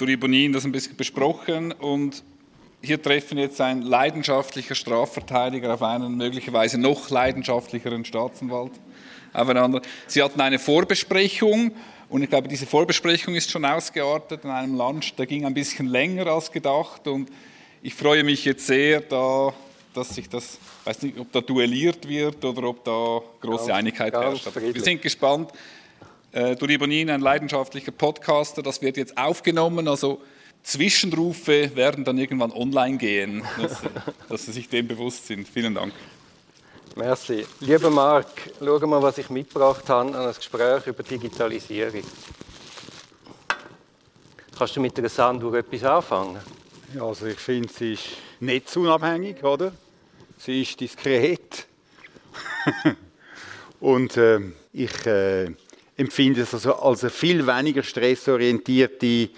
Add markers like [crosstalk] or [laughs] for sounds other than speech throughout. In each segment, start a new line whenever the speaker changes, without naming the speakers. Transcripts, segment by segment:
durch Bonin das ein bisschen besprochen und hier treffen jetzt ein leidenschaftlicher Strafverteidiger auf einen möglicherweise noch leidenschaftlicheren Staatsanwalt aufeinander. Sie hatten eine Vorbesprechung und ich glaube, diese Vorbesprechung ist schon ausgeartet in einem Lunch, der ging ein bisschen länger als gedacht und ich freue mich jetzt sehr, da, dass sich das, ich weiß nicht, ob da duelliert wird oder ob da große ganz, Einigkeit ganz herrscht. Wir sind gespannt. Äh, Duri Bonin, ein leidenschaftlicher Podcaster, das wird jetzt aufgenommen, also Zwischenrufe werden dann irgendwann online gehen, dass, dass Sie sich dem bewusst sind. Vielen Dank.
Merci. Lieber Marc, schau mal, was ich mitgebracht habe an ein Gespräch über Digitalisierung. Kannst du mit der Sanduhr etwas anfangen?
Ja, also ich finde, sie ist netzunabhängig, oder? Sie ist diskret. [laughs] Und äh, ich äh, empfinde es also als eine viel weniger stressorientierte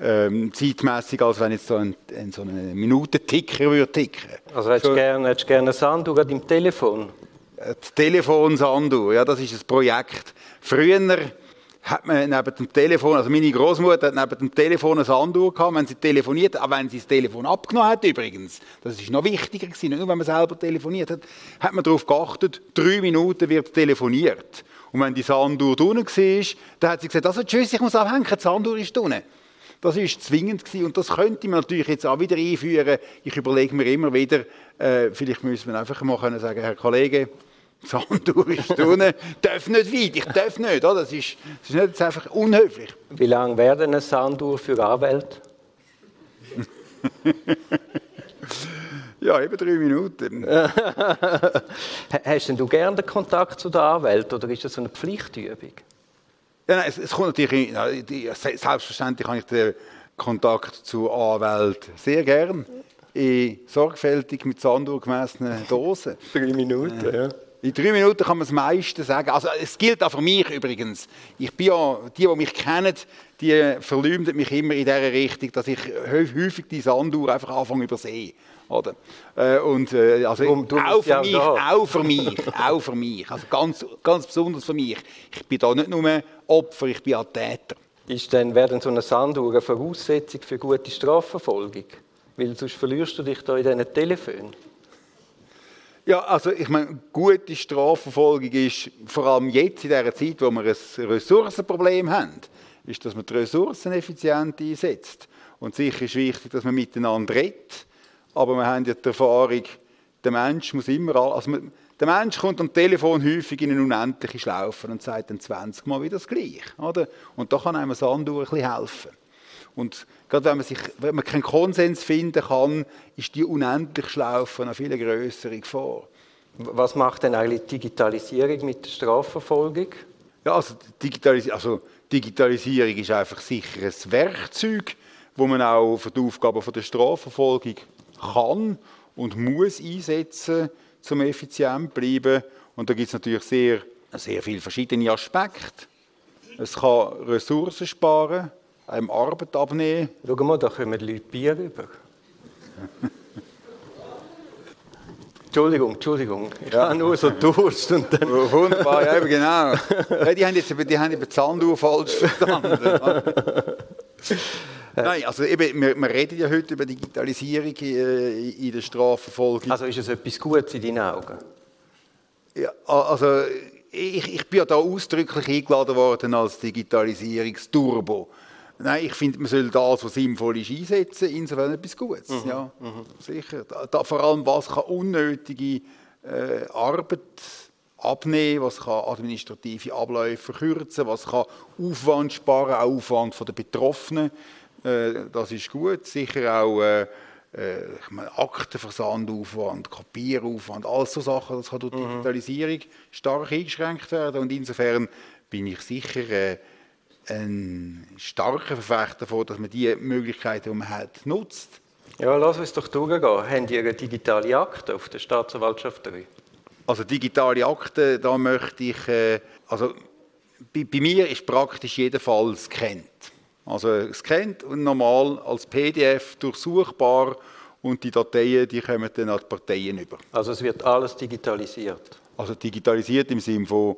ähm, zeitmäßig, als wenn jetzt so ein, ein, so ein Minutenticker würde ticken.
Also hättest du gerne, hättest gerne eine Sanduhr an deinem Telefon?
Das Telefon Sanduhr, ja, das ist ein Projekt. Früher hat man neben dem Telefon, also meine Großmutter hat neben dem Telefon eine Sanduhr gehabt, wenn sie telefoniert, auch wenn sie das Telefon abgenommen hat übrigens. Das ist noch wichtiger gewesen, nur wenn man selber telefoniert hat, hat man darauf geachtet, drei Minuten wird telefoniert. Und wenn die Sanduhr unten war, dann hat sie gesagt, also tschüss, ich muss abhängen, die Sanduhr ist unten. Das ist zwingend gewesen und das könnte man natürlich jetzt auch wieder einführen. Ich überlege mir immer wieder, äh, vielleicht müssen wir einfach mal können sagen, Herr Kollege, Sanduhr ist unten, darf nicht weit, ich darf nicht. Oder? Das, ist, das ist nicht einfach unhöflich.
Wie lange wäre eine Sanduhr für Anwälte? [laughs]
ja, eben drei Minuten. [laughs]
Hast denn du gerne den Kontakt zu der Anwalt oder ist das so eine Pflichtübung?
Ja, nein, es, es, kommt natürlich, selbstverständlich habe ich den Kontakt zu Anwälten sehr gern. In sorgfältig mit Sanduhr gemessenen Dosen. [laughs]
drei Minuten, ja.
In drei Minuten kann man das meiste sagen. Also, es gilt auch für mich übrigens. Ich bin ja, die, die mich kennen, die verleumden mich immer in dieser Richtung, dass ich häufig die Sanduhr einfach anfange übersehen. Oder? Äh, und, äh, also, du auch, für mich, auch für mich, auch für mich, also ganz, ganz besonders für mich. Ich bin da nicht nur Opfer, ich bin auch Täter.
Ist denn, wäre denn so eine Sanduhr eine Voraussetzung für gute Strafverfolgung? Weil sonst verlierst du dich da in diesen Telefonen.
Ja, also ich meine, gute Strafverfolgung ist vor allem jetzt in dieser Zeit, wo wir ein Ressourcenproblem haben, ist, dass man die Ressourcen effizient einsetzt. Und sicher ist wichtig, dass man miteinander redet aber wir haben ja die Erfahrung, der Mensch muss immer, also man, der Mensch kommt am Telefon häufig in eine unendliche Schlaufe und sagt dann 20 Mal wieder das Gleiche. Oder? Und da kann einem Sanduhr ein bisschen helfen. Und gerade wenn man, sich, wenn man keinen Konsens finden kann, ist die unendliche Schlaufe eine viel größere Gefahr.
Was macht denn eigentlich Digitalisierung mit der Strafverfolgung?
Ja, also, Digitalis also Digitalisierung ist einfach sicher ein Werkzeug, wo man auch für die Aufgaben der Strafverfolgung kann und muss einsetzen, um effizient zu bleiben. Und da gibt es natürlich sehr, sehr viele verschiedene Aspekte. Es kann Ressourcen sparen, einem Arbeit abnehmen.
Schau mal, da kommen die Leute Bier rüber. Entschuldigung, Entschuldigung. Ich ja. habe nur so Durst. Und dann
Wunderbar, ja, genau. Ja, die haben jetzt die haben die Zahndur falsch verstanden. Nein, also eben, wir, wir, reden ja heute über Digitalisierung äh, in der Strafverfolgung.
Also ist es etwas Gutes in deinen Augen?
Ja, also ich, ich bin ja da ausdrücklich eingeladen worden als Digitalisierungsturbo. Nein, ich finde, man soll das, was sinnvoll ist, einsetzen, insofern etwas Gutes. Mhm. Ja, mhm. sicher. Da, da, vor allem, was kann unnötige äh, Arbeit abnehmen, was kann administrative Abläufe verkürzen, was kann Aufwand sparen, auch Aufwand der Betroffenen. Äh, das ist gut. Sicher auch äh, äh ich meine, Aktenversandaufwand, Kopieraufwand, all so Sachen, das kann durch mhm. Digitalisierung stark eingeschränkt werden. Und insofern bin ich sicher äh, ein starker Verfechter davon, dass man die Möglichkeiten, die man hat, nutzt.
Ja, lass uns doch durchgehen. Haben Sie eine digitale Akte auf der Staatsanwaltschaft 3?
Also digitale Akte, da möchte ich, äh, also bei, bei, mir ist praktisch jeder Fall scannt. Also scannt und normal als PDF durchsuchbar und die Dateien, die kommen dann an die Parteien über.
Also es wird alles digitalisiert?
Also digitalisiert im Sinne von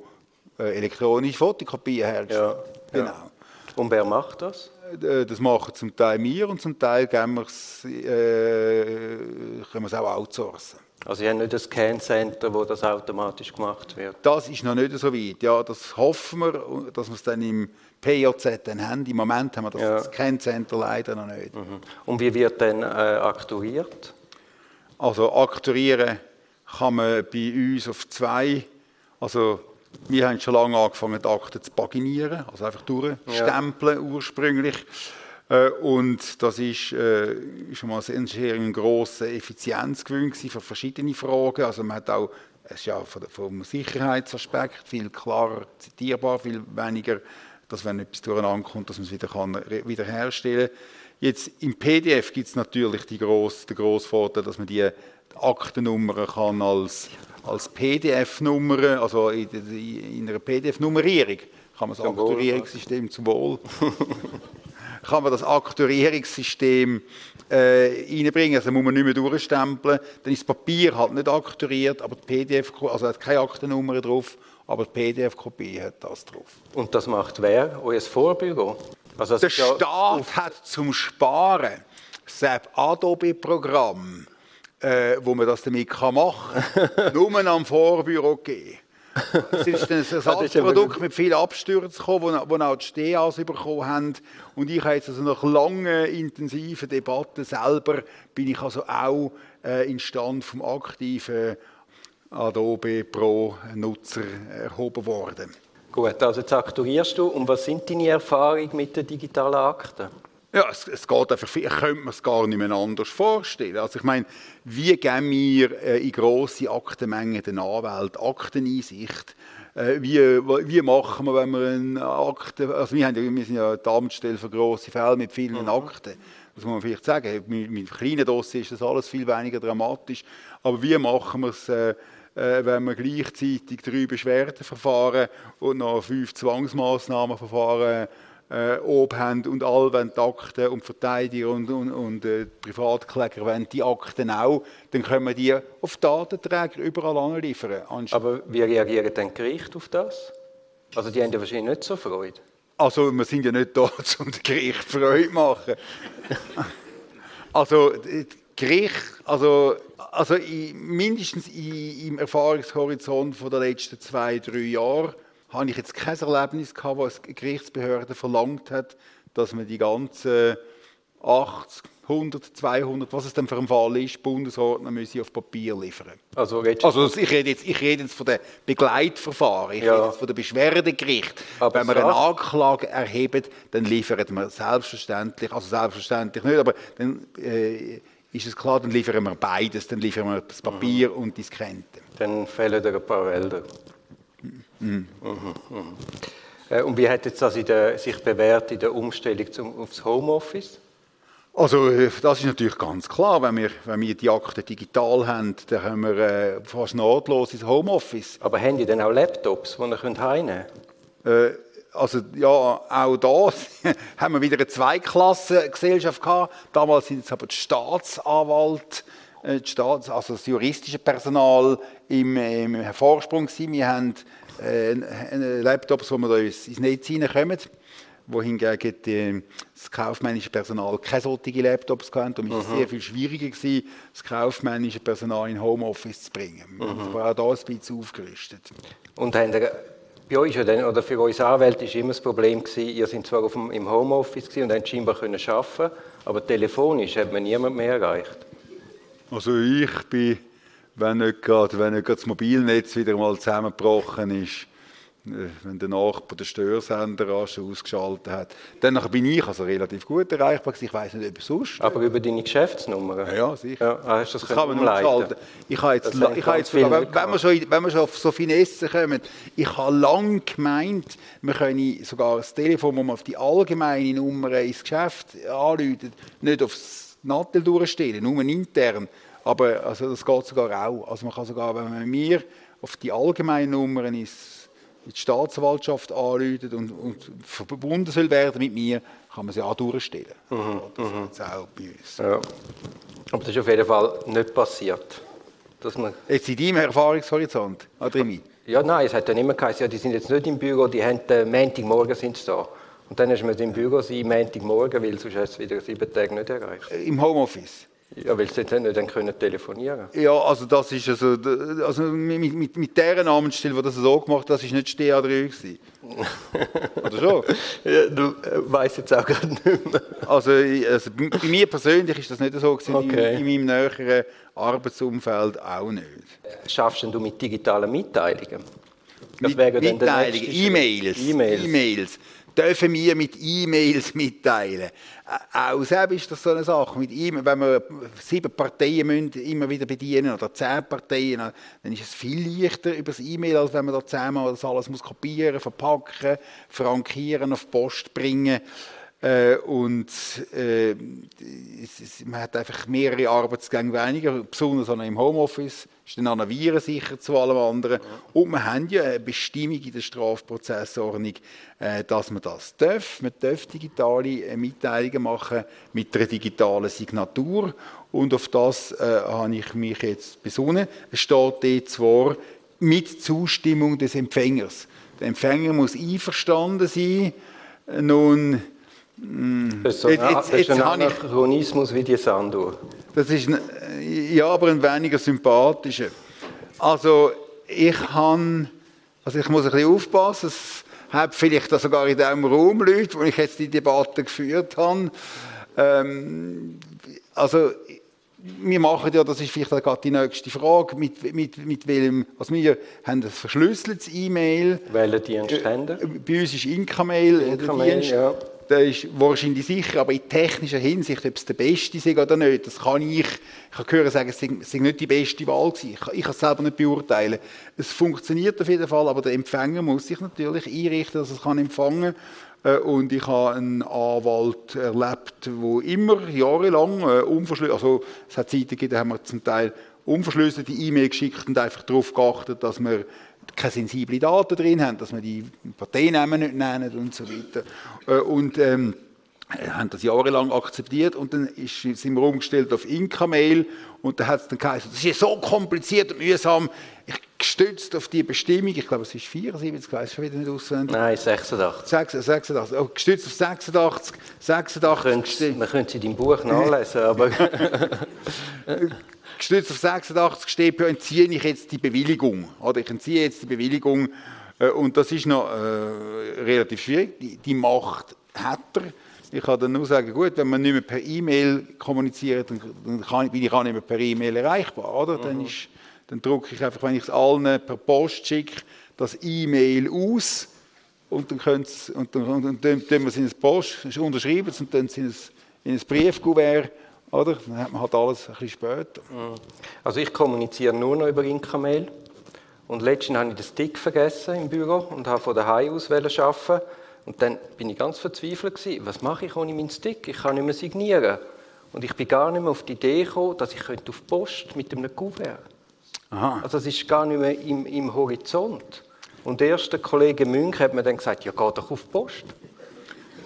äh, elektronische Fotokopien herstellen.
Ja, genau. Ja. Und wer macht das?
äh, das machen zum Teil wir und zum Teil geben wir's, äh, können wir es auch outsourcen.
Also Sie haben nicht ein Scan-Center, wo das automatisch gemacht wird?
Das ist noch nicht so weit. Ja, das hoffen wir, dass wir es dann im PJZ dann haben. Im Moment haben wir das
Ja.
Scan-Center leider noch nicht.
Mhm. Und wie wird dann äh, aktuiert?
Also aktuieren kann man bei uns auf zwei. Also wir haben schon lange angefangen, die Akten zu paginieren, also einfach durchstempeln ursprünglich. Äh, Und das ist äh, schon mal ein grosser Effizienzgewinn für verschiedene Fragen. Also man hat auch, es ist ja vom Sicherheitsaspekt viel klarer zitierbar, viel weniger, dass wenn etwas durcheinander kommt, dass man es wieder kann wiederherstellen kann. Jetzt im PDF gibt es natürlich die gross, den grossen Vorteil, dass man die Aktennummern kann als, als PDF-Nummer, also in, in einer PDF-Nummerierung, kann man das Aktuierungssystem zum Wohl [laughs] kann man das Aktuierungssystem äh, reinbringen. Also muss man nicht mehr durchstempeln. Dann ist das Papier halt nicht aktuiert, aber die PDF, also hat keine Aktennummer drauf, aber die PDF-Kopie hat das drauf.
Und das macht wer? Euer Vorbüro? Also
Der Staat hat zum Sparen das Adobe-Programm, äh, wo man das damit kann machen kann, [laughs] nur am Vorbüro gegeben. Es ist ein [laughs] Ersatzprodukt mit vielen Abstürzen gekommen, wo, wo auch die STAs bekommen haben. Und ich habe jetzt also nach langen, intensiven Debatten selber, bin ich also auch äh, in Stand vom aktiven Adobe Pro-Nutzer erhoben worden.
gut. Also jetzt aktuierst du. Und was sind deine Erfahrungen mit den digitalen Akten?
Ja, es, es geht einfach, ich könnte mir es gar nicht mehr anders vorstellen. Also ich meine, wie geben wir äh, in grosse Aktenmengen den Anwälten Akteneinsicht? Äh, wie, wie machen wir, wenn wir eine Akte, also wir, haben wir sind ja die Amtsstelle für grosse Fälle mit vielen Akten. Das muss man vielleicht sagen. Mit, mit kleinen Dossiers ist das alles viel weniger dramatisch. Aber wie machen wir es, äh, äh, wenn wir gleichzeitig drei Beschwerdeverfahren und noch fünf Zwangsmaßnahmenverfahren äh, oben haben und alle wollen die Akten und die Verteidiger und, und, und äh, die Privatkläger wollen die Akten auch, dann können wir die auf Datenträger überall anliefern.
Aber wie reagieren dann die Gerichte auf das? Also die haben ja wahrscheinlich nicht so Freude.
Also wir sind ja nicht da, [laughs] um dem Gericht Freude zu machen. [laughs] Also das Gericht, also, also in, mindestens in, im Erfahrungshorizont von der letzten zwei, drei Jahre habe ich jetzt kein Erlebnis gehabt, wo eine Gerichtsbehörde verlangt hat, dass man die ganzen 80, 100, 200, was es denn für ein Fall ist, Bundesordner müsse auf Papier liefern.
Also,
Also ich rede jetzt, ich rede jetzt von den Begleitverfahren, ich
Ja.
rede jetzt von den Beschwerdegericht.
Aber
Wenn wir eine Anklage erheben, dann liefern wir selbstverständlich, also selbstverständlich nicht, aber dann äh, ist es klar, dann liefern wir beides, dann liefern wir das Papier
Mhm.
und die Skrente.
dann fehlen dir ein paar Wälder. Mhm, mhm. Äh, Und wie hat jetzt das in der, sich bewährt in der Umstellung zum, aufs Homeoffice?
Also äh, das ist natürlich ganz klar, wenn wir, wenn wir die Akten digital haben, dann haben wir äh, fast nahtlos ins Homeoffice.
Aber haben die dann auch Laptops, die ihr könnt heimnehmen
Äh, also ja, auch da [laughs] haben wir wieder eine Zweiklassengesellschaft gehabt. Damals sind es aber die Staatsanwalt, äh, die Staats-, also das juristische Personal im, im Vorsprung gewesen. Wir haben äh, Laptops, wo wir da ins Netz hineinkommen, wohingegen die, das kaufmännische Personal keine solchen Laptops hatten. Und es war sehr viel schwieriger, gewesen, das kaufmännische Personal in Homeoffice zu bringen. Haben aber auch da ein bisschen aufgerüstet.
Und haben ihr, bei euch oder für uns Anwälte war immer das Problem, gewesen, ihr seid zwar auf dem, im Homeoffice und habt scheinbar können arbeiten, aber telefonisch hat man niemand mehr erreicht.
Also ich bin, wenn nicht gerade, wenn nicht gerade das Mobilnetz wieder mal zusammengebrochen ist, äh, wenn der Nachbar den Störsender ausgeschaltet hat, dann bin ich also relativ gut erreichbar gewesen. Ich weiß nicht, ob sonst.
Aber über deine Geschäftsnummer?
Ja, sicher.
Ja, ah, hast du das,
Das kann man umschalten. Ich habe jetzt,
Das
ich habe jetzt wenn, wenn, wir schon, wenn wir schon auf so Finesse kommen, ich habe lange gemeint, wir können sogar das Telefon, wo man auf die allgemeine Nummer ins Geschäft anruft, nicht aufs Nattel durchstellen, nur intern. Aber also das geht sogar auch. Also man kann sogar, wenn man mir auf die allgemeine Nummer ins in die Staatsanwaltschaft anruft und, und verbunden soll werden mit mir, kann man sie auch durchstellen.
Mhm,
Das ist jetzt auch bei uns.
Ja. Aber das ist auf jeden Fall nicht passiert. Dass man,
Jetzt in deinem Erfahrungshorizont, Adrimi.
ja, nein, es hat dann immer geheißen, ja, die sind jetzt nicht im Büro, die haben äh, Montagmorgen sind sie da. Und dann hast du im Büro sein, Montagmorgen, weil sonst hast du wieder sieben Tage nicht erreicht.
Im Homeoffice.
Ja, weil sie dann nicht dann können telefonieren
Ja, also das ist also, also mit, mit, mit dieser Namensstelle, die das so gemacht das ist nicht STA3 gewesen. [laughs] Oder schon?
Ja, du äh, weißt jetzt auch gerade nicht mehr.
Also, also, bei mir persönlich ist das nicht so gewesen,
Okay.
in, in meinem näheren Arbeitsumfeld auch nicht.
Schaffst denn du mit digitalen Mitteilungen? Das
Mit
wäre dann
Mitteilungen. E-Mails.
E-Mails.
Dürfen wir mit E-Mails [laughs] mitteilen? Auch selbst ist das so eine Sache. Mit e wenn wir sieben Parteien müssen immer wieder bedienen oder zehn Parteien, dann ist es viel leichter über das E-Mail, als wenn man da zusammen das alles muss kopieren, verpacken, frankieren, auf die Post bringen. Äh, und äh, es, es, man hat einfach mehrere Arbeitsgänge weniger, besonders auch im Homeoffice, ist dann auch Viren sicher zu allem anderen. Und wir haben ja eine Bestimmung in der Strafprozessordnung, äh, dass man das darf. Man darf digitale äh, Mitteilungen machen mit einer digitalen Signatur. Und auf das äh, habe ich mich jetzt besonnen. Es steht dort zwar mit Zustimmung des Empfängers. Der Empfänger muss einverstanden sein. Nun,
Das ist so ein,
Jetzt- jetzt-
ein
jetzt habe ich-
Anachronismus wie die Sanduhr.
Das ist ein, ja, aber ein weniger sympathischer. Also ich kann, also ich muss ein bisschen aufpassen. Es hat vielleicht sogar in diesem Raum Leute, wo ich jetzt die Debatte geführt habe. Ähm, also wir machen ja, das ist vielleicht gerade die nächste Frage, mit, mit, mit welchem, also wir haben ein verschlüsseltes E-Mail.
Welchen Dienst haben
Äh? Bei uns ist Incamail, äh, der
Incamail,
Dienst.
ja.
Der ist wahrscheinlich sicher, aber in technischer Hinsicht, ob es der beste ist oder nicht, das kann ich, ich habe gehört sagen, es sei, nicht die beste Wahl gewesen. Ich, kann es selber nicht beurteilen. Es funktioniert auf jeden Fall, aber der Empfänger muss sich natürlich einrichten, dass er es kann empfangen kann. Und ich habe einen Anwalt erlebt, der immer jahrelang äh, unverschlüsselt, also es hat Zeiten gegeben, da haben wir zum Teil unverschlüsselte E-Mail geschickt und einfach darauf geachtet, dass wir keine sensiblen Daten drin haben, dass wir die Parteiennamen nicht nennen und so weiter. Äh, Und ähm, haben das jahrelang akzeptiert und dann ist, sind wir umgestellt auf Inka-Mail und da hat es dann geheißen, das ist ja so kompliziert und mühsam. Ich gestützt auf die Bestimmung, ich glaube es ist 74, ich weiß schon wieder nicht auswendig.
Nein, 86.
86, 86, oh, gestützt auf 86, 86
Könnt's-
geste-
Man könnte sie in deinem Buch nachlesen, aber [laughs] [laughs]
gestützt auf 86 steht, entziehe ich jetzt die Bewilligung. Oder ich entziehe jetzt die Bewilligung. Äh, Und das ist noch äh, relativ schwierig. Die, die Macht hat er. Ich kann dann nur sagen, gut, wenn man nicht mehr per E-Mail kommuniziert, dann, dann kann, bin ich auch nicht mehr per E-Mail erreichbar. Oder? Dann, ist, dann drucke ich einfach, wenn ich es allen per Post schicke, das E-Mail aus und dann, können's- und dann, und dann tun tun wir es in ein Post, unterschreiben es und dann in ein, in ein Briefkuvert. Oder? Dann hat man halt alles ein bisschen später.
Also ich kommuniziere nur noch über Inka-Mail. Und letztens habe ich den Stick vergessen im Büro und habe von daheim aus arbeiten. Und dann bin ich ganz verzweifelt gewesen. Was mache ich ohne meinen Stick? Ich kann nicht mehr signieren. Und ich bin gar nicht mehr auf die Idee gekommen, dass ich könnte auf die Post mit einem Kuvert.
Aha.
Also es ist gar nicht mehr im, im Horizont. Und erst der Kollege Münch hat mir dann gesagt, ja, geh doch auf die Post.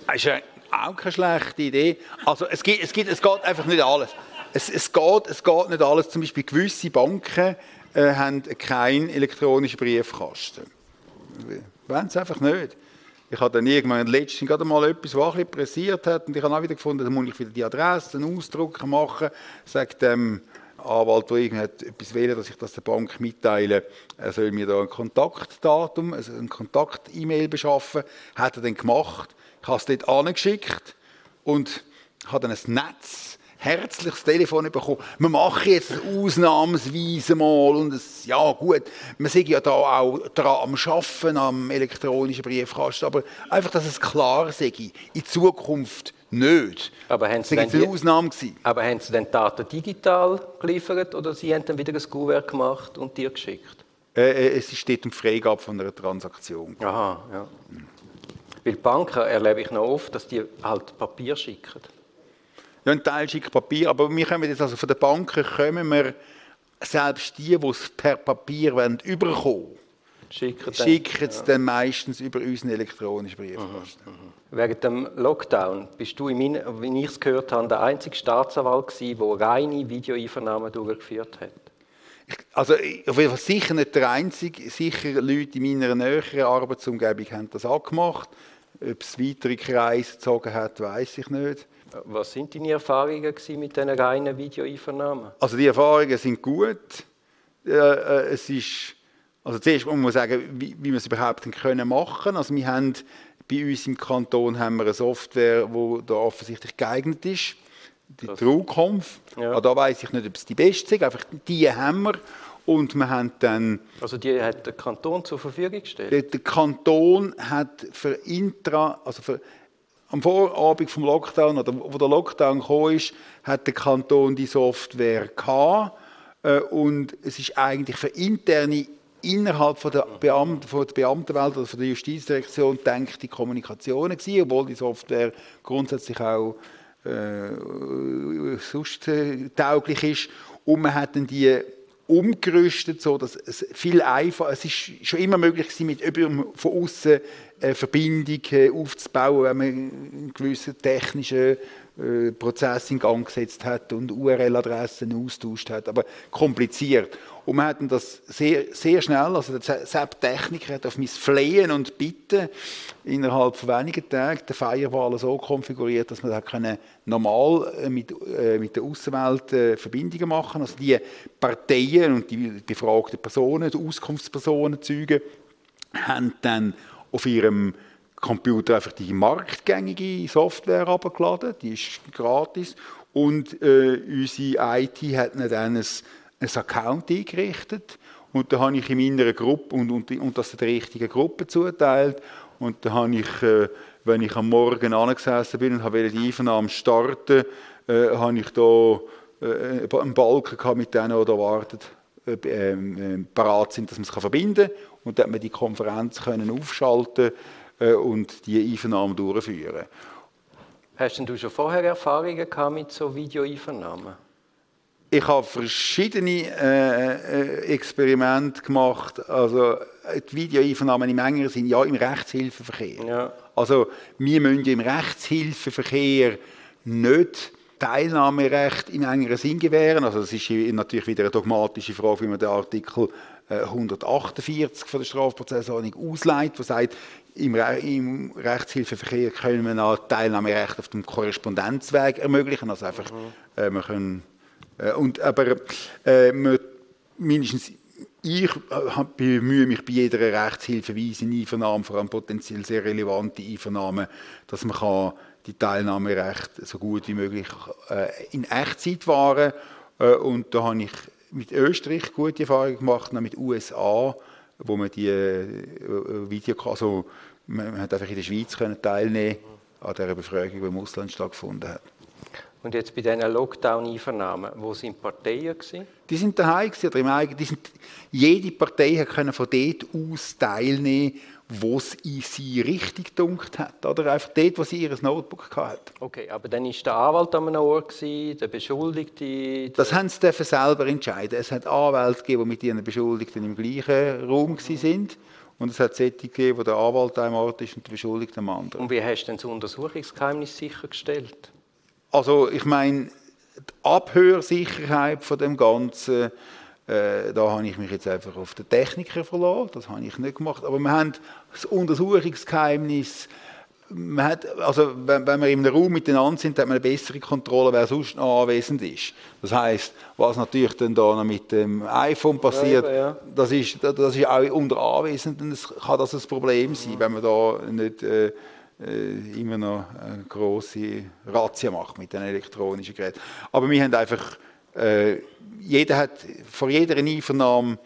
Das ist ja auch keine schlechte Idee. Also es, gibt, es, gibt, es geht einfach nicht alles. Es, es, geht, es geht nicht alles. Zum Beispiel gewisse Banken äh, haben keinen elektronischen Briefkasten. Wollen sie einfach nicht. Ich habe dann irgendwann letztens gerade mal etwas, was ein pressiert hat und ich habe auch wieder gefunden, da muss ich wieder die Adresse, einen Ausdruck machen, sagt dem Anwalt, der irgendwie hat etwas wählen, dass ich das der Bank mitteile, er soll mir da ein Kontaktdatum, also ein Kontakt-E-Mail beschaffen, hat er dann gemacht. Ich habe es dort angeschickt und habe dann ein Netz herzliches Telefon bekommen. Wir machen jetzt ausnahmsweise mal und es, ja gut, wir sind ja da auch dran am Schaffen am elektronischen Briefkasten, aber einfach, dass es klar sei, in Zukunft nicht.
Aber haben
das
Sie
war
denn
jetzt eine
die-
Ausnahme gewesen.
Aber haben Sie dann die Daten digital geliefert oder Sie haben dann wieder ein Kuvert gemacht und dir geschickt?
Äh, äh, es steht um Freigabe von einer Transaktion.
Aha, ja. Weil Banken erlebe ich noch oft, dass die halt Papier schicken.
Ja, ein Teil schickt Papier, aber wir kommen jetzt also von den Banken kommen wir selbst die, die es per Papier wollen, überkommen,
Schicken
schicken es dann meistens über unseren elektronischen Briefkasten.
Während dem Lockdown bist du, in wie ich es gehört habe, der einzige Staatsanwalt gewesen, der reine Videoeinvernahmen durchgeführt hat.
Also auf jeden Fall sicher nicht der Einzige, sicher Leute in meiner näheren Arbeitsumgebung haben das auch gemacht. Ob es weitere Kreise gezogen hat, weiß ich nicht.
Was sind deine Erfahrungen mit diesen reinen Videoeinvernahmen?
Also die Erfahrungen sind gut. Äh, äh, es ist, also zuerst muss man sagen, wie, wie wir es überhaupt können machen. Also wir haben bei uns im Kanton haben wir eine Software, die da offensichtlich geeignet ist. Die TrueConf. Ja. Ah, da weiß ich nicht, ob es die beste ist. Einfach die haben wir. Und wir haben dann...
Also die hat der Kanton zur Verfügung gestellt?
Der, der Kanton hat für Intra, also für, am Vorabend vom Lockdown, oder wo der Lockdown kam, ist, hat der Kanton die Software gehabt. Äh, und es ist eigentlich für interne innerhalb von der, Beamten, von der Beamtenwelt oder von der Justizdirektion denkt die Kommunikation gewesen, obwohl die Software grundsätzlich auch äh, sonst äh, tauglich ist. Und man hat dann die umgerüstet, so dass es viel einfacher, es ist schon immer möglich gewesen, mit über, von außen äh, aufzubauen, wenn man einen gewissen technischen äh, Prozess in Gang gesetzt hat und URL-Adressen austauscht hat, aber kompliziert. Und wir hatten das sehr, sehr schnell, also der SAP-Techniker hat auf mein Flehen und Bitten innerhalb von wenigen Tagen den Firewall so konfiguriert, dass man da können normal äh, mit, äh, mit der Außenwelt äh, Verbindungen machen. Also die Parteien und die befragten Personen, die Auskunftspersonen, Zeugen, haben dann auf ihrem Computer einfach die marktgängige Software abgeladen, die ist gratis. Und äh, unsere IT hat dann ein, ein Account eingerichtet. Und da habe ich in meiner Gruppe, und, und, und das der richtigen Gruppe zuteilt. Und da habe ich, äh, wenn ich am Morgen angesessen bin und habe die Einvernahme starten, äh, habe ich da äh, einen Balken gehabt mit denen, die da warten, äh, äh, parat sind, dass man es verbinden kann. Und dann hat man die Konferenz können aufschalten äh, und die Einvernahmen durchführen.
Hast du schon vorher Erfahrungen gehabt mit so Videoeinvernahmen?
Ich habe verschiedene äh, äh, Experimente gemacht. Also die Videoeinvernahmen im engeren Sinn, ja, im Rechtshilfeverkehr. Ja. Also wir müssen im Rechtshilfeverkehr nicht Teilnahmerecht im engeren Sinn gewähren. Also das ist natürlich wieder eine dogmatische Frage, wie man den Artikel 148 äh, von der Strafprozessordnung ausleitet, der sagt, im, Re im Rechtshilfeverkehr können wir auch Teilnahmerecht auf dem Korrespondenzweg ermöglichen. Also einfach, mhm. äh, wir können, äh, und, aber äh, wir, mindestens ich äh, bemühe mich bei jeder Rechtshilfeweise in Einvernahmen, vor allem potenziell sehr relevante Einvernahmen, dass man kann die Teilnahmerecht so gut wie möglich äh, in Echtzeit wahren äh, und da habe ich mit Österreich gute Erfahrungen gemacht, auch mit USA, wo man die äh, Video, also man hat einfach in der Schweiz können teilnehmen an der Befragung, die im Ausland stattgefunden hat.
Und jetzt bei diesen Lockdown-Einvernahmen, wo sind Parteien gewesen?
Die sind daheim gewesen, oder im eigenen, die sind, jede Partei konnte von dort aus teilnehmen, wo es in sie richtig gedunkt hat. Oder einfach dort, wo sie ihr Notebook hatte.
Okay, aber dann war der Anwalt an einem Ort, gewesen, der Beschuldigte... Der
das haben sie selber entscheiden. Es hat Anwälte gegeben, die mit ihren Beschuldigten im gleichen Raum waren. Und es hat solche gegeben, wo der Anwalt an einem Ort ist und der Beschuldigte am anderen.
Und wie hast du denn das Untersuchungsgeheimnis sichergestellt?
Also ich meine, die Abhörsicherheit von dem Ganzen äh, da habe ich mich jetzt einfach auf den Techniker verlassen, das habe ich nicht gemacht. Aber wir haben das Untersuchungsgeheimnis, man hat, also wenn, wenn wir in einem Raum miteinander sind, hat man eine bessere Kontrolle, wer sonst noch anwesend ist. Das heißt, was natürlich dann da noch mit dem iPhone passiert, ja, ja. Das, ist, das ist auch unter Anwesenden das kann das ein Problem sein, wenn man da nicht äh, äh immer noch eine große Razzia macht mit den elektronischen Geräten. Aber wir haben einfach äh, jeder hat, vor jeder Einvernahme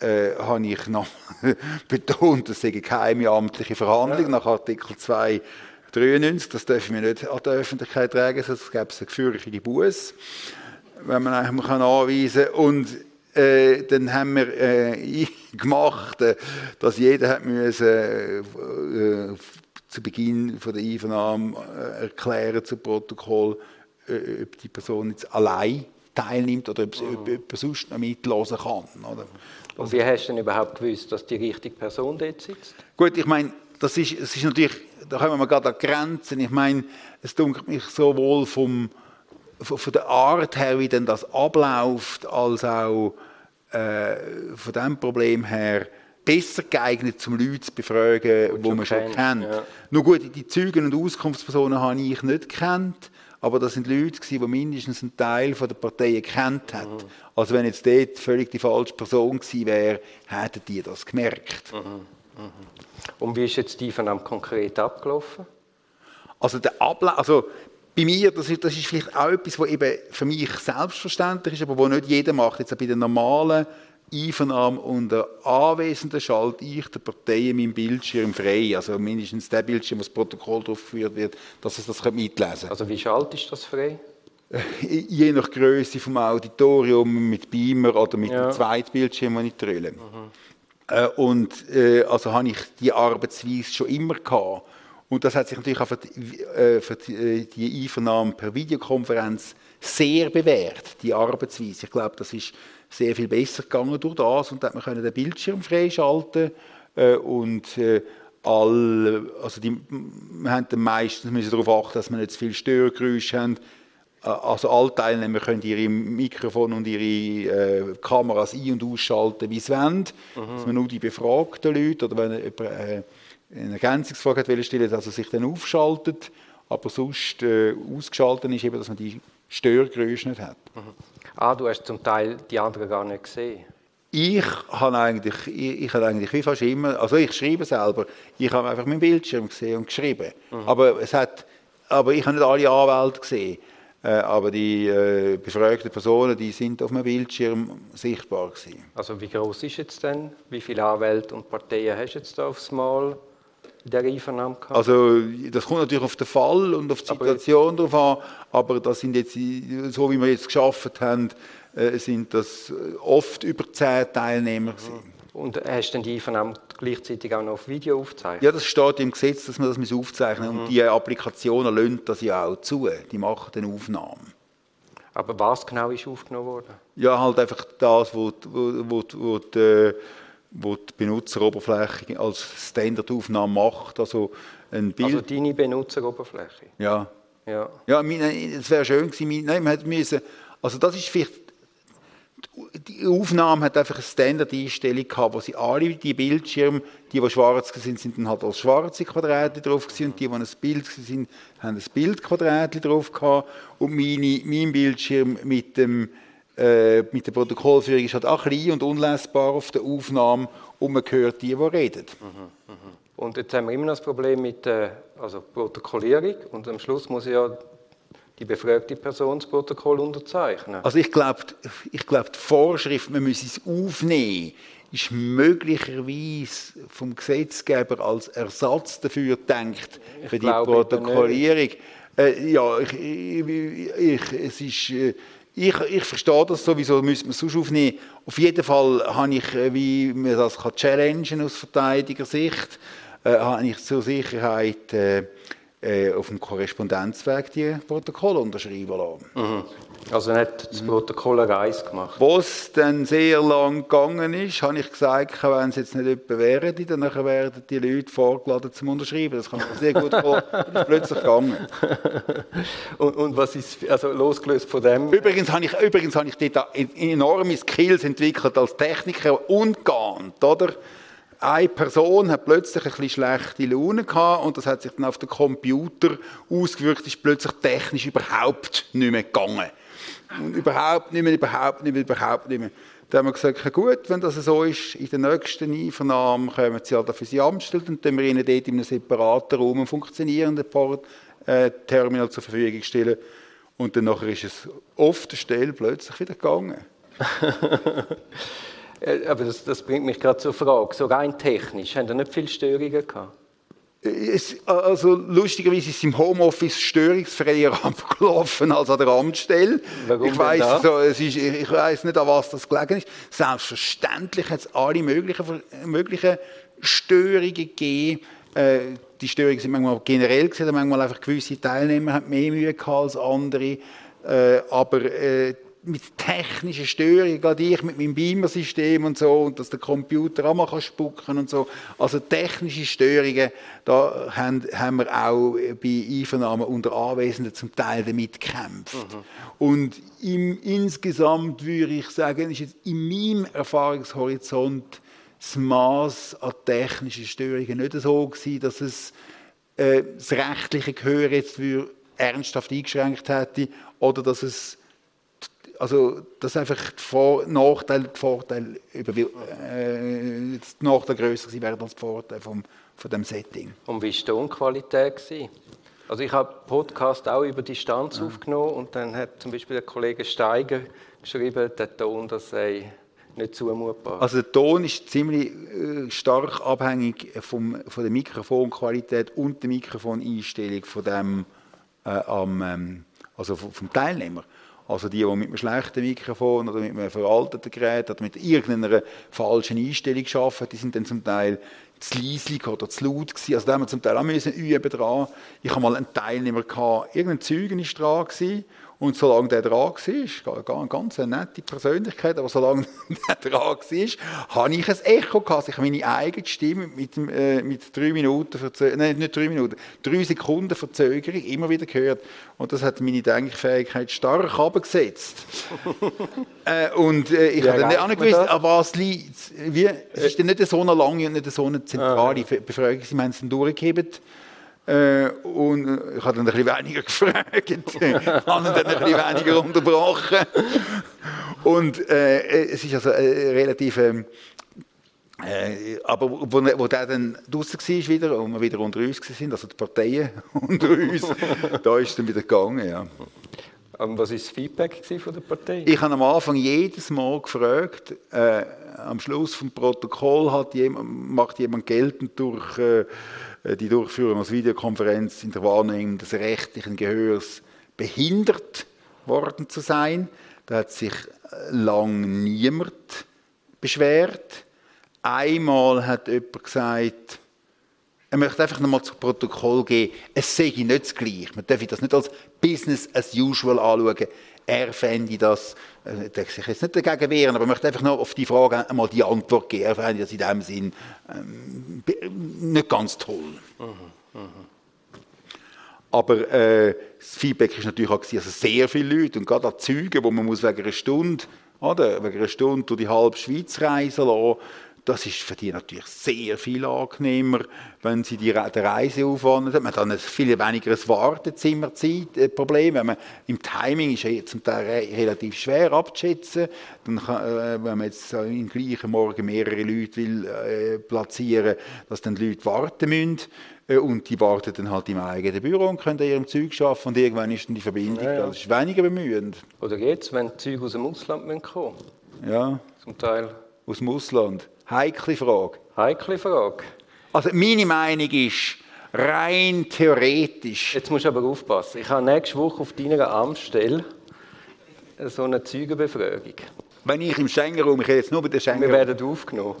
äh, habe ich noch [laughs] betont, das sei keine amtliche Verhandlung ja. nach Artikel 293. Das dürfen wir nicht an die Öffentlichkeit tragen, sonst gäbe es eine gefürchtete Buß, wenn man einfach kann anweisen kann. Und äh, dann haben wir äh, [laughs] gemacht, äh, dass jeder hat müssen, äh, äh, zu Beginn von der Einvernahme äh, erklären zu Protokoll, ob die Person jetzt allein teilnimmt oder mhm. sonst noch mitlosen kann. Oder?
Und wie hast du denn überhaupt gewusst, dass die richtige Person dort sitzt?
Gut, ich meine, das ist, das ist natürlich, da kommen wir gerade an Grenzen. Ich meine, es dunkelt mich sowohl vom, von der Art her, wie denn das abläuft, als auch äh, von dem Problem her, besser geeignet, um Leute zu befragen, die man schon
kennt,
kennt.
ja.
Nur gut, die Zeugen und Auskunftspersonen habe ich nicht gekannt, aber das sind Leute, gewesen, die mindestens einen Teil von der Parteien kennt hat.
Mhm.
Also wenn jetzt dort völlig die falsche Person gewesen wäre, hätten die das gemerkt.
Mhm. Und wie ist jetzt die Einvernahme konkret abgelaufen?
Also der Ablauf, also bei mir, das ist, das ist vielleicht auch etwas, was eben für mich selbstverständlich ist, aber wo nicht jeder macht. Jetzt auch bei der normalen Einvernahme unter Anwesenden schalte ich der Partei meinen Bildschirm frei, also mindestens der Bildschirm, wo das Protokoll drauf geführt wird, dass es das mitlesen kann.
Also wie schalt ist das frei?
Je nach Größe vom Auditorium mit Beamer oder mit
Ja.
dem zweiten Bildschirm, den ich trille. Äh, und äh, also habe ich die Arbeitsweise schon immer gehabt. Und das hat sich natürlich auch für die, äh, für die, äh, die Einvernahme per Videokonferenz sehr bewährt, die Arbeitsweise. Ich glaube, das ist sehr viel besser gegangen durch das und da hat man können den Bildschirm freischalten äh, und äh, all, also die, wir haben dann meistens müssen darauf achten, dass wir nicht zu viel Störgeräusche haben. Äh, Also alle Teilnehmer können ihre Mikrofone und ihre äh, Kameras ein- und ausschalten, wie sie wollen. Dass man nur die befragten Leute oder wenn jemand äh, eine Ergänzungsfrage hat, will stellen, dass er sich dann aufschaltet. Aber sonst äh, ausgeschaltet ist eben, dass man die Störgeräusche nicht hat.
Ah, du hast zum Teil die anderen gar nicht gesehen.
Ich habe eigentlich, ich, ich habe eigentlich wie fast immer, also ich schreibe selber, ich habe einfach meinen Bildschirm gesehen und geschrieben. Aber, es hat, aber ich habe nicht alle Anwälte gesehen. Äh, aber die äh, befragten Personen, die sind auf meinem Bildschirm sichtbar gewesen.
Also wie groß ist jetzt denn? Wie viele Anwälte und Parteien hast du jetzt da aufs Mal der Einvernahme gehabt?
Also das kommt natürlich auf den Fall und auf die Situation drauf an, aber das sind jetzt, so wie wir jetzt geschafft haben, äh, sind das äh, oft über zehn Teilnehmer gewesen.
Und hast du denn die Einvernahme gleichzeitig auch noch auf Video aufgezeichnet?
Ja, das steht im Gesetz, dass man das aufzeichnen muss. Und die Applikationen lassen das ja auch zu. Die machen dann Aufnahmen.
Aber was genau ist aufgenommen worden?
Ja, halt einfach das, wo, die- wo, wo, die- wo, die, Benutzeroberfläche als Standardaufnahme macht. Also ein Bild.
Also deine Benutzeroberfläche?
ja.
Ja.
Ja, es wäre schön gewesen. Nein, man hätte müssen, also das ist vielleicht, die Aufnahme hat einfach eine Standard-Einstellung gehabt, wo sie alle die Bildschirme, die, die schwarz sind, sind dann halt als schwarze Quadrate drauf gewesen, und die, die ein Bild sind, haben ein Bildquadrat drauf gehabt und meine, mein Bildschirm mit dem äh, mit der Protokollführung ist halt auch klein und unlesbar auf der Aufnahme und man hört die, die reden.
Und jetzt haben wir immer noch das Problem mit der also Protokollierung und am Schluss muss ja die befragte Person das Protokoll unterzeichnen.
Also ich glaube, ich glaub, die Vorschrift, man müsse es aufnehmen, ist möglicherweise vom Gesetzgeber als Ersatz dafür gedacht,
Ich
für die Protokollierung. Äh, ja, ich, ich, ich, es ist, äh, ich, ich verstehe das sowieso, müsste man es sonst aufnehmen. Auf jeden Fall habe ich, äh, wie man das kann challengen aus Verteidigersicht, äh, habe ich zur Sicherheit äh, äh, auf dem Korrespondenzweg die Protokolle unterschreiben lassen.
Mhm. Also nicht das Protokoll eine Reise gemacht.
Wo es dann sehr lang gegangen ist, habe ich gesagt, wenn es jetzt nicht jemand wäre, dann werden die Leute vorgeladen zum Unterschreiben. Das kann man sehr gut vor. Dann ist plötzlich gegangen. [laughs]
Und, und was ist, also losgelöst von dem,
Übrigens habe ich, übrigens habe ich dort enorme Skills entwickelt als Techniker und geahnt, oder? Eine Person hat plötzlich ein bisschen schlechte Laune gehabt und das hat sich dann auf den Computer ausgewirkt, ist plötzlich technisch überhaupt nicht mehr gegangen. Überhaupt nicht mehr, überhaupt nicht mehr, überhaupt nicht mehr. Dann haben wir gesagt, gut, wenn das so ist, in der nächsten Einvernahme kommen sie halt für sie Amtsstelle und dann wir ihnen dort in einem separaten Raum einen funktionierenden äh, Terminal zur Verfügung stellen. Und dann nachher ist es oft der Stelle plötzlich wieder gegangen. [laughs]
Äh, aber das, das bringt mich gerade zur Frage, so rein technisch, haben da nicht viele Störungen gehabt?
Es, also lustigerweise ist es im Homeoffice störungsfreier [laughs] abgelaufen als an der Amtsstelle.
Warum
ich
da?
so, es ist, ich, ich weiß nicht, an was das gelegen ist. Selbstverständlich hat es alle möglichen, möglichen Störungen gegeben. Äh, die Störungen sind manchmal generell gesehen, manchmal einfach gewisse Teilnehmer haben mehr Mühe gehabt als andere. Äh, aber äh, mit technischen Störungen, gerade ich mit meinem Beamer-System und so, und dass der Computer auch mal kann spucken und so. Also technische Störungen, da haben, haben wir auch bei Einvernahmen unter Anwesenden zum Teil damit gekämpft. Und im, insgesamt würde ich sagen, ist jetzt in meinem Erfahrungshorizont das Maß an technischen Störungen nicht so gewesen, dass es äh, das rechtliche Gehör jetzt für ernsthaft eingeschränkt hätte oder dass es also dass einfach die Nachteile, die Vorteile über, äh, die Nachteile grösser wären als die Vorteile vom, von dem Setting.
Und wie war die Tonqualität? Also ich habe Podcast auch über Distanz ja. aufgenommen und dann hat zum Beispiel der Kollege Steiger geschrieben, der Ton, das sei nicht zumutbar.
Also der Ton ist ziemlich äh, stark abhängig vom, von der Mikrofonqualität und der Mikrofoneinstellung von dem, äh, am, ähm, also vom Teilnehmer. Also die, die mit einem schlechten Mikrofon oder mit einem veralteten Gerät oder mit irgendeiner falschen Einstellung arbeiten, die sind dann zum Teil zu leislich oder zu laut gewesen. Also da haben wir zum Teil auch müssen üben dran. Ich habe mal einen Teilnehmer gehabt, irgendein ist dran gewesen und solange der dran war, eine ganz nette Persönlichkeit, aber solange [laughs] der dran war, habe ich ein Echo gehabt. Ich habe meine eigene Stimme mit, äh, mit drei Minuten, nein, nicht drei Minuten, drei Sekunden Verzögerung immer wieder gehört. Und das hat meine Denkfähigkeit stark abgesetzt. [laughs] äh, und äh, ich habe dann nicht gewusst, an was liegt. Wie, es ist dann nicht so eine lange und nicht so eine zentrale ah. Befragung. Sie haben es dann durchgegeben. Äh, und äh, ich habe dann ein bisschen weniger [laughs] gefragt, habe dann ein bisschen weniger unterbrochen. Und äh, es ist also äh, relativ... Ähm, äh, aber wo, wo der dann draußen war wieder und wir wieder unter uns waren, also die Parteien [laughs] unter uns, da ist es dann wieder gegangen, ja.
Und was war das Feedback von der Partei?
Ich habe am Anfang jedes Mal gefragt, äh, am Schluss des Protokoll hat jemand, macht jemand geltend durch äh, die Durchführung als Videokonferenz in der Wahrnehmung des rechtlichen Gehörs behindert worden zu sein. Da hat sich lang niemand beschwert. Einmal hat jemand gesagt, er möchte einfach nochmal zu Protokoll geben, es ich nicht das Gleiche. Man darf das nicht als Business as usual anschauen. Er fände das, äh, der sich jetzt nicht dagegen wehren, aber ich möchte einfach noch auf die Frage einmal die Antwort geben. Er fände das in dem Sinn ähm, nicht ganz toll. Mhm, mh. Aber äh, das Feedback ist natürlich auch, also sehr viele Leute und gerade an Zügen, wo man muss wegen einer Stunde, oder, wegen einer Stunde durch die halbe Schweiz reisen lassen, das ist für die natürlich sehr viel angenehmer, wenn sie die, den Reiseaufwand haben. Man hat dann ein viel weniger ein Wartezimmerzeit-Problem. Äh, Im Timing ist ja zum Teil relativ schwer abzuschätzen. Dann kann, äh, wenn man jetzt im gleichen Morgen mehrere Leute will, äh, platzieren dass dann die Leute warten müssen. Äh, und die warten dann halt im eigenen Büro und können an ihrem Zeug arbeiten und irgendwann ist dann die Verbindung ja, ja. Das ist weniger bemühend.
Oder jetzt, wenn Züge aus dem Ausland kommen
Ja.
Zum Teil.
Aus dem Ausland. Heikle Frage.
Heikle Frage.
Also meine Meinung ist, rein theoretisch.
Jetzt musst du aber aufpassen. Ich habe nächste Woche auf deiner Amtsstelle so eine Zeugenbefragung.
Wenn ich im Schengen-Raum, ich rede jetzt nur bei der
Schengen Wir werden aufgenommen.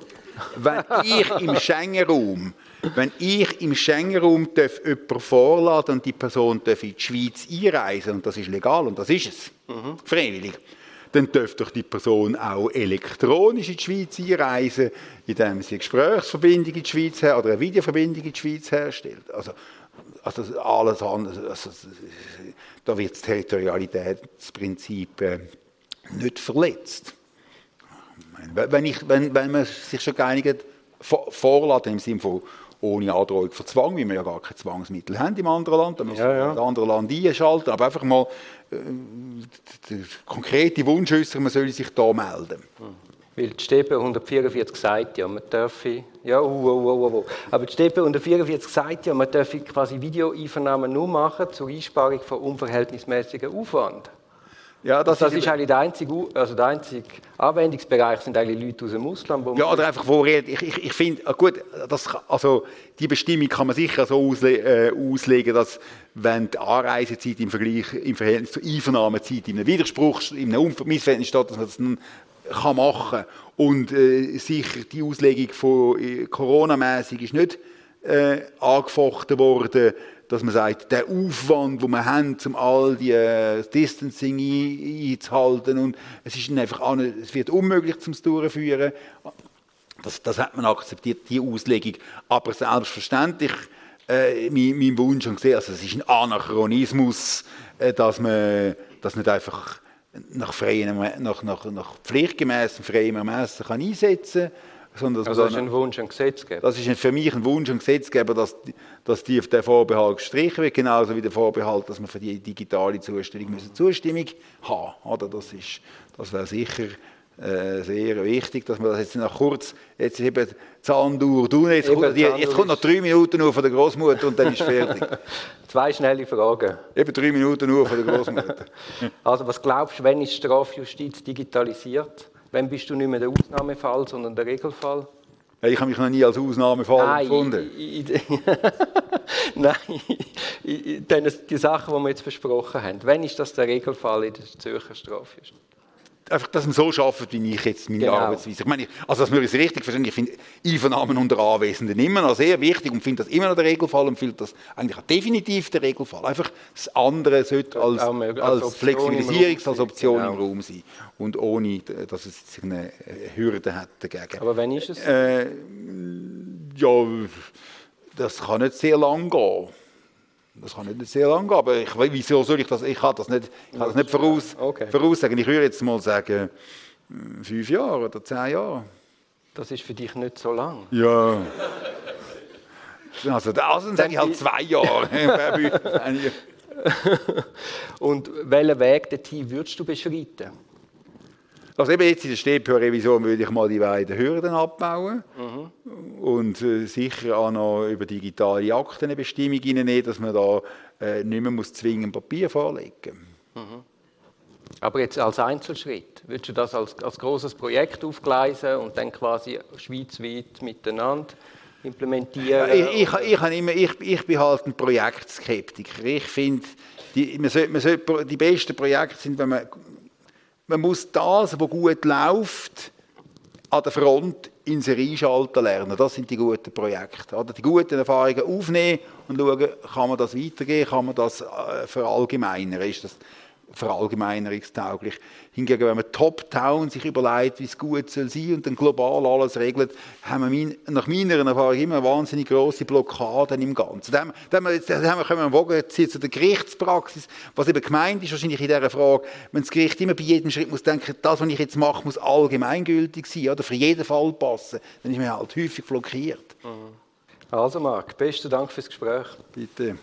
Wenn ich im Schengen-Raum, wenn ich im Schengen-Raum jemanden vorladen und die Person darf in die Schweiz einreisen, und das ist legal und das ist es, mhm. freiwillig, dann dürfte doch die Person auch elektronisch in die Schweiz einreisen, indem sie eine Gesprächsverbindung in die Schweiz her oder eine Videoverbindung in die Schweiz herstellt. Also, also alles andere, also, da wird das Territorialitätsprinzip äh, nicht verletzt. Wenn, ich, wenn, wenn man sich schon geeinigt vorladen im Sinne von ohne Androhung von Zwang, weil wir ja gar keine Zwangsmittel haben im anderen Land, dann müssen wir ja, ja. das andere Land einschalten, aber einfach mal äh, der konkrete Wunsch äußern, man soll sich da melden.
Weil die Steppe 144 sagt ja, man dürfe, ja, uh, uh, uh, aber die Steppe 144 sagt ja, man dürfe quasi Videoeinvernahmen nur machen zur Einsparung von unverhältnismäßigem Aufwand. Ja, das, das ist, ist, eigentlich der einzige, also der einzige Anwendungsbereich sind eigentlich Leute aus dem Ausland.
Ja, oder einfach vorher. Ich, ich, ich finde, ah, gut, das, also die Bestimmung kann man sicher so ausle äh, auslegen, dass wenn die Anreisezeit im Vergleich im Verhältnis zur Einvernahmezeit in einem Widerspruch, in einem Missverhältnis steht, dass man das dann kann machen und äh, sicher die Auslegung von äh, Corona-mäßig ist nicht äh, angefochten worden dass man sagt, der Aufwand, den wir haben, um all die äh, Distancing einzuhalten, und es ist einfach es wird unmöglich zum Durchführen. Das, das hat man akzeptiert, die Auslegung. Aber selbstverständlich, äh, mein, mein Wunsch schon gesehen, also es ist ein Anachronismus, äh, dass man das nicht einfach nach, freien, nach, nach, nach pflichtgemäßem freiem Ermessen kann einsetzen kann Sondern
Also das
da-
ist ein Wunsch an Gesetzgeber.
das ist für mich ein Wunsch an Gesetzgeber, dass, dass die, der Vorbehalt gestrichen wird, genauso wie der Vorbehalt, dass man für die digitale Zustellung müssen Zustimmung haben oder Das, ist- das wäre sicher äh, sehr wichtig, dass man das jetzt noch kurz, jetzt eben Zahndur, du, jetzt,
Eben,
kommt, die, jetzt kommt noch drei Minuten nur von der Großmutter und dann ist fertig. [laughs]
Zwei schnelle Fragen.
eben drei Minuten nur von der Großmutter. [laughs]
Also was glaubst du, wenn ist Strafjustiz digitalisiert? Wenn bist du nicht mehr der Ausnahmefall, sondern der Regelfall?
Ich habe mich noch nie als Ausnahmefall
Nein, [laughs] i- denn die Sachen, die wir jetzt besprochen haben. Wenn ist das der Regelfall in der Zürcher Strafjustiz?
Einfach, dass man so arbeitet, wie ich jetzt meine
Genau.
Arbeitsweise. Ich meine, also, dass wir es richtig verstehen, ich finde Einvernahmen unter Anwesenden immer noch sehr wichtig und finde das immer noch der Regelfall und finde das eigentlich auch definitiv der Regelfall. Einfach das andere sollte als,
möglich, als
als Flexibilisierungs-,
Raum
als Option
sein,
im Raum sein. Und ohne, dass es eine Hürde hat dagegen.
Aber wann ist es?
Äh, ja, das kann nicht sehr lang gehen. Das kann nicht sehr lang gehen, aber ich, wieso soll ich das? Ich kann das nicht, ich kann das nicht voraus,
Okay.
voraussagen. Ich würde jetzt mal sagen, hm, fünf Jahre oder zehn Jahre.
Das ist für dich nicht so lang.
Ja. Also, also dann sage ich halt zwei Jahre. [laughs]
Und welchen Weg dorthin würdest du beschreiten?
Also eben jetzt in der StPO-Revision würde ich mal die beiden Hürden abbauen und äh, sicher auch noch über digitale Akten eine Bestimmung reinnehmen, dass man da äh, nicht mehr muss zwingend Papier vorlegen
Aber jetzt als Einzelschritt, würdest du das als, als großes Projekt aufgleisen und dann quasi schweizweit miteinander implementieren?
Ich, ich, ich, immer, ich, ich bin halt ein Projektskeptiker. Ich finde, die, man sollte, man sollte, die besten Projekte sind, wenn man, man muss das, was gut läuft, an der Front in Serie schalten lernen. Das sind die guten Projekte. Oder die guten Erfahrungen aufnehmen und schauen, kann man das weitergeben, kann man das äh, verallgemeinern. Ist das verallgemeinerungstauglich. Hingegen, wenn man top-down sich überlegt, wie es gut soll sein und dann global alles regelt, haben wir nach meiner Erfahrung immer eine wahnsinnig grosse Blockaden im Ganzen. Dann, dann, haben wir- dann können wir ziehen zu der Gerichtspraxis. Was eben gemeint ist, wahrscheinlich in dieser Frage, wenn das Gericht immer bei jedem Schritt muss denken, das, was ich jetzt mache, muss allgemeingültig sein, oder für jeden Fall passen, dann ist man halt häufig blockiert.
Also Marc, besten Dank fürs Gespräch.
Bitte.